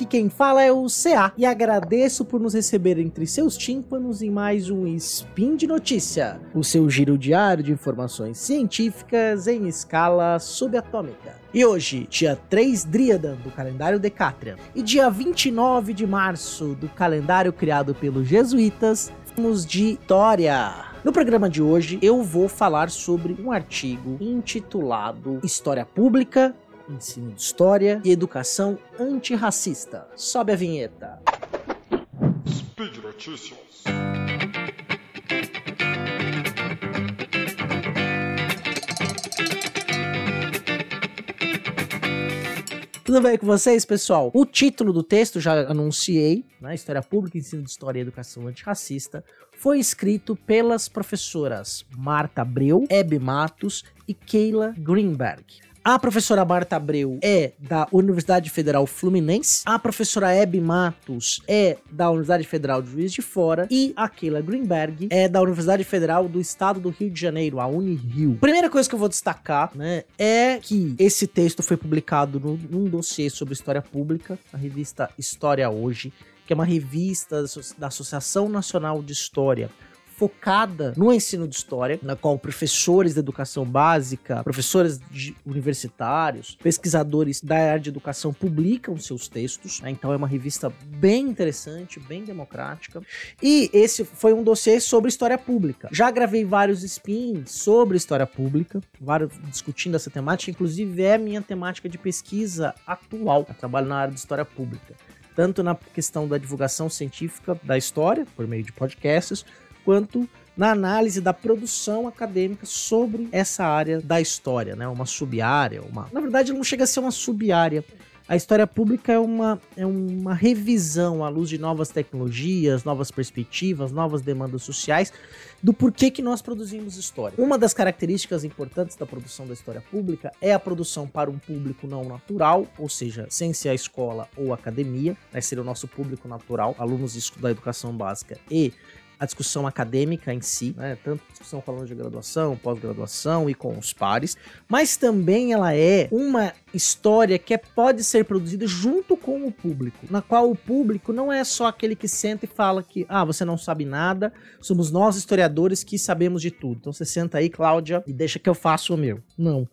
Aqui quem fala é o CA e agradeço por nos receber entre seus tímpanos em mais um Spin de Notícia, o seu giro diário de informações científicas em escala subatômica. E hoje, dia 3 Dríada do calendário Decatrian e dia 29 de março do calendário criado pelos jesuítas, temos de história. No programa de hoje, eu vou falar sobre um artigo intitulado História Pública, Ensino de História e Educação Antirracista. Sobe a vinheta. Speed Notícias. Tudo bem com vocês, pessoal? O título do texto, já anunciei, né? História Pública, Ensino de História e Educação Antirracista, foi escrito pelas professoras Marta Abreu, Hebe Matos e Keila Greenberg. A professora Marta Abreu é da Universidade Federal Fluminense, a professora Hebe Matos é da Universidade Federal de Juiz de Fora. E a Keila Greenberg é da Universidade Federal do Estado do Rio de Janeiro, a Unirio. Primeira coisa que eu vou destacar, né, é que esse texto foi publicado num dossiê sobre história pública, na revista História Hoje, que é uma revista da Associação Nacional de História focada no ensino de história, na qual professores de educação básica, professores universitários, pesquisadores da área de educação publicam seus textos. Né? Então é uma revista bem interessante, bem democrática. E esse foi um dossiê sobre história pública. Já gravei vários spins sobre história pública, vários discutindo essa temática. Inclusive é minha temática de pesquisa atual. Eu trabalho na área de história pública tanto na questão da divulgação científica da história, por meio de podcasts, quanto na análise da produção acadêmica sobre essa área da história, né? Uma sub-área, uma... Na verdade, não chega a ser uma sub-área. A história pública é uma, é uma revisão à luz de novas tecnologias, novas perspectivas, novas demandas sociais, do porquê que nós produzimos história. Uma das características importantes da produção da história pública é a produção para um público não natural, ou seja, sem ser a escola ou a academia, né, seria o nosso público natural, alunos da educação básica e a discussão acadêmica em si, né? tanto discussão alunos de graduação, pós-graduação e com os pares, mas também ela é uma história que é, pode ser produzida junto com o público, na qual o público não é só aquele que senta e fala que, ah, você não sabe nada, somos nós historiadores que sabemos de tudo. Então você senta aí, Cláudia, e deixa que eu faço o meu. Não.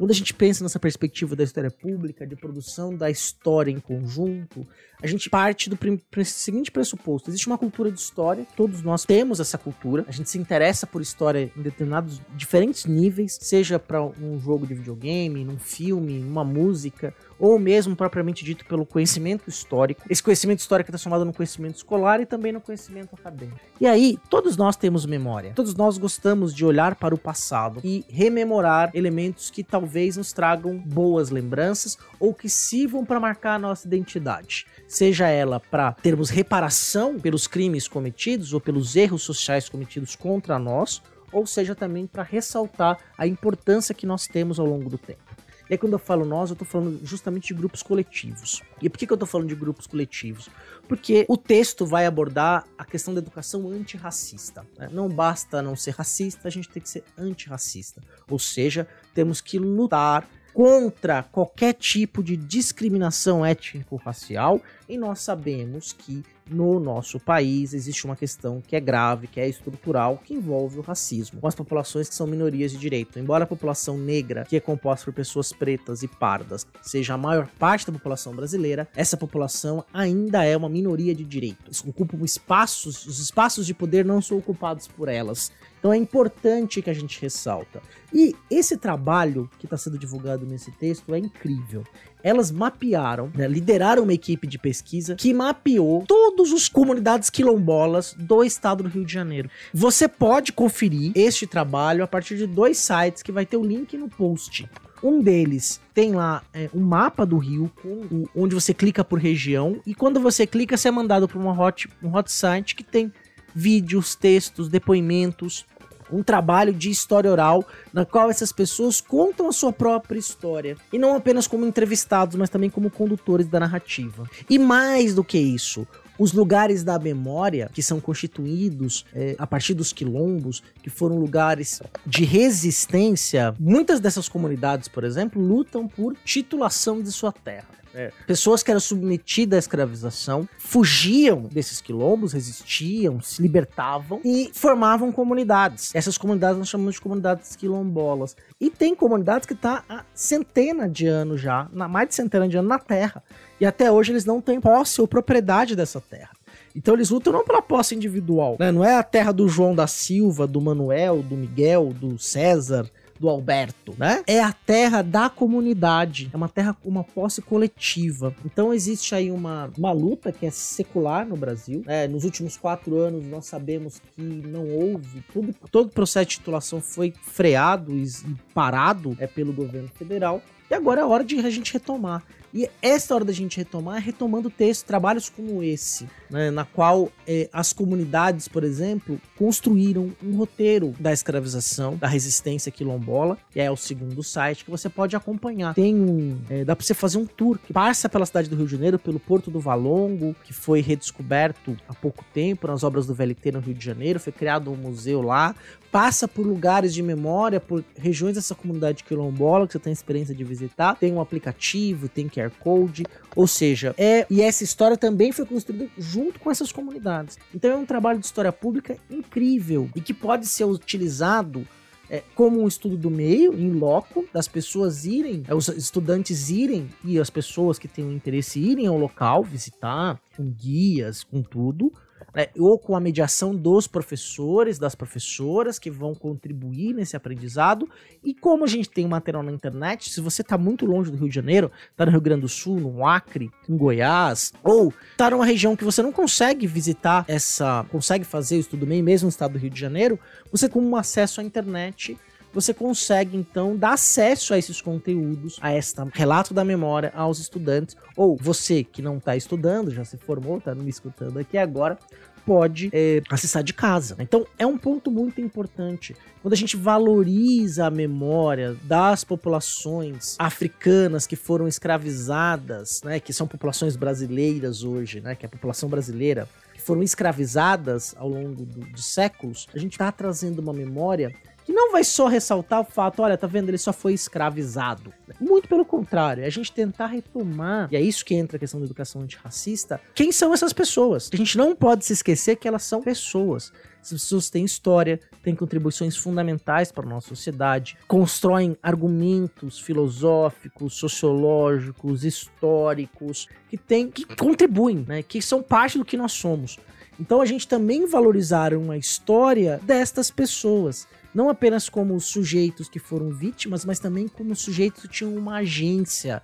Quando a gente pensa nessa perspectiva da história pública, de produção da história em conjunto, a gente parte do seguinte pressuposto: existe uma cultura de história, todos nós temos essa cultura, a gente se interessa por história em determinados diferentes níveis, seja para um jogo de videogame, num filme, numa música, ou mesmo propriamente dito pelo conhecimento histórico. Esse conhecimento histórico está somado no conhecimento escolar e também no conhecimento acadêmico. E aí, todos nós temos memória. Todos nós gostamos de olhar para o passado e rememorar elementos que talvez nos tragam boas lembranças ou que sirvam para marcar a nossa identidade. Seja ela para termos reparação pelos crimes cometidos ou pelos erros sociais cometidos contra nós, ou seja também para ressaltar a importância que nós temos ao longo do tempo. E aí, quando eu falo nós, eu tô falando justamente de grupos coletivos. E por que, que eu tô falando de grupos coletivos? Porque o texto vai abordar a questão da educação antirracista. Né? Não basta não ser racista, a gente tem que ser antirracista. Ou seja, temos que lutar contra qualquer tipo de discriminação étnico-racial e nós sabemos que no nosso país existe uma questão que é grave, que é estrutural, que envolve o racismo com as populações que são minorias de direito. Embora a população negra, que é composta por pessoas pretas e pardas, seja a maior parte da população brasileira, essa população ainda é uma minoria de direitos. Ocupam espaços, os espaços de poder não são ocupados por elas. Então é importante que a gente ressalta. E esse trabalho que está sendo divulgado nesse texto é incrível elas mapearam, né, lideraram uma equipe de pesquisa que mapeou todas as comunidades quilombolas do estado do Rio de Janeiro. Você pode conferir este trabalho a partir de dois sites que vai ter o link no post. Um deles tem lá é, um mapa do rio, com, onde você clica por região, e quando você clica, você é mandado para uma hot, um hot site que tem vídeos, textos, depoimentos, um trabalho de história oral, na qual essas pessoas contam a sua própria história. E não apenas como entrevistados, mas também como condutores da narrativa. E mais do que isso, os lugares da memória que são constituídos é, a partir dos quilombos, que foram lugares de resistência, muitas dessas comunidades, por exemplo, lutam por titulação de sua terra. É. Pessoas que eram submetidas à escravização fugiam desses quilombos, resistiam, se libertavam e formavam comunidades. Essas comunidades nós chamamos de comunidades quilombolas. E tem comunidades que estão tá há centenas de anos já, na, mais de centena de anos na Terra. E até hoje eles não têm posse ou propriedade dessa terra. Então eles lutam não pela posse individual, né? Não é a terra do João da Silva, do Manuel, do Miguel, do César, do Alberto, né? É a terra da comunidade, é uma terra com uma posse coletiva. Então existe aí uma, uma luta que é secular no Brasil. É, nos últimos quatro anos nós sabemos que não houve, tudo, todo o processo de titulação foi freado e, parado é, pelo governo federal. E agora é hora de a gente retomar. E essa hora da gente retomar é retomando textos, trabalhos como esse, né, na qual é, as comunidades, por exemplo, construíram um roteiro da escravização, da resistência quilombola, e é o segundo site que você pode acompanhar. Tem um. É, dá pra você fazer um tour que passa pela cidade do Rio de Janeiro, pelo Porto do Valongo, que foi redescoberto há pouco tempo nas obras do VLT no Rio de Janeiro, foi criado um museu lá, passa por lugares de memória, por regiões dessa comunidade quilombola que você tem experiência de visitar. Tem um aplicativo, tem QR Code, ou seja, é e essa história também foi construída junto com essas comunidades. Então é um trabalho de história pública incrível e que pode ser utilizado é, como um estudo do meio, em loco, das pessoas irem, é, os estudantes irem e as pessoas que têm interesse irem ao local, visitar, com guias, com tudo, né, ou com a mediação dos professores, das professoras que vão contribuir nesse aprendizado. E como a gente tem material na internet, se você está muito longe do Rio de Janeiro, está no Rio Grande do Sul, no Acre, em Goiás, ou está numa região que você não consegue visitar essa, consegue fazer o estudo meio mesmo no estado do Rio de Janeiro, você com um acesso à internet você consegue então dar acesso a esses conteúdos, a esta relato da memória aos estudantes, ou você que não está estudando, já se formou, está me escutando aqui agora, pode é, acessar de casa. Então é um ponto muito importante. Quando a gente valoriza a memória das populações africanas que foram escravizadas, né, que são populações brasileiras hoje, né, que é a população brasileira, que foram escravizadas ao longo do, de séculos, a gente está trazendo uma memória que não vai só ressaltar o fato, olha, tá vendo, ele só foi escravizado. Muito pelo contrário, é a gente tentar retomar, e é isso que entra a questão da educação antirracista, quem são essas pessoas? A gente não pode se esquecer que elas são pessoas. Essas pessoas têm história, têm contribuições fundamentais para a nossa sociedade, constroem argumentos filosóficos, sociológicos, históricos, que, tem, que contribuem, né, que são parte do que nós somos. Então a gente também valorizar uma história destas pessoas não apenas como sujeitos que foram vítimas, mas também como sujeitos que tinham uma agência,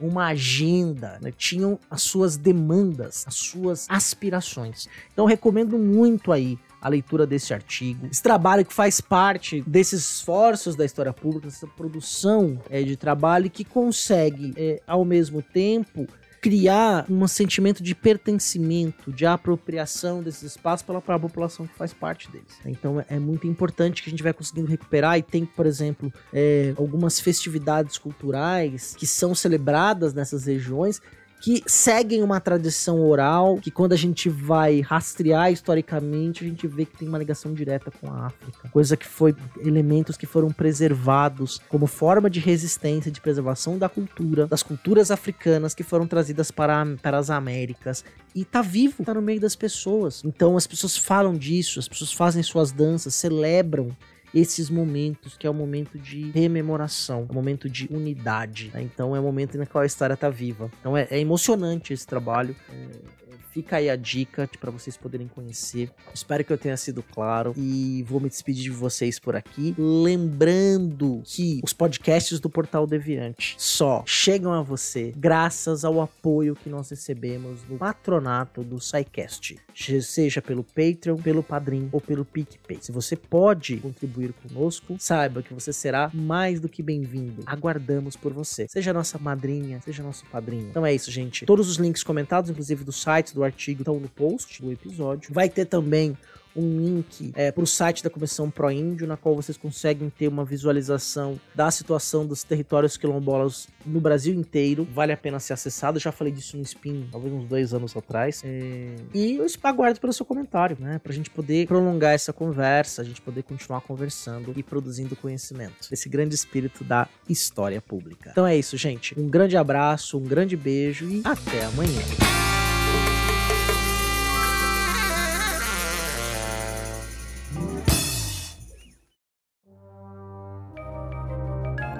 uma agenda, né? tinham as suas demandas, as suas aspirações. Então recomendo muito aí a leitura desse artigo. Esse trabalho que faz parte desses esforços da história pública, essa produção é, de trabalho que consegue, é, ao mesmo tempo, criar um sentimento de pertencimento, de apropriação desses espaços pela própria população que faz parte deles. Então é, é muito importante que a gente vai conseguindo recuperar e tem, por exemplo, é, algumas festividades culturais que são celebradas nessas regiões que seguem uma tradição oral, que quando a gente vai rastrear historicamente, a gente vê que tem uma ligação direta com a África. Coisa que foi elementos que foram preservados como forma de resistência, de preservação da cultura, das culturas africanas que foram trazidas para, para as Américas. E tá vivo, tá no meio das pessoas. Então as pessoas falam disso, as pessoas fazem suas danças, celebram esses momentos, que é o momento de rememoração, é o momento de unidade. Né? Então é o momento na qual a história está viva. Então é, é, emocionante esse trabalho. É, Fica aí a dica para vocês poderem conhecer. Espero que eu tenha sido claro e vou me despedir de vocês por aqui. Lembrando que os podcasts do Portal Deviante só chegam a você graças ao apoio que nós recebemos do patronato do SciCast, seja pelo Patreon, pelo Padrim ou pelo PicPay. Se você pode contribuir conosco, saiba que você será mais do que bem-vindo. Aguardamos por você. Seja nossa madrinha, seja nosso padrinho. Então é isso, gente. Todos os links comentados, inclusive do site, do artigo estão no post do episódio. Vai ter também um link é, para o site da Comissão Pro Índio, na qual vocês conseguem ter uma visualização da situação dos territórios quilombolas no Brasil inteiro. Vale a pena ser acessado. já falei disso no Spin, talvez uns dois anos atrás. É... E eu aguardo pelo seu comentário, né? Pra gente poder prolongar essa conversa, a gente poder continuar conversando e produzindo conhecimento. Esse grande espírito da história pública. Então é isso, gente. Um grande abraço, um grande beijo e até amanhã.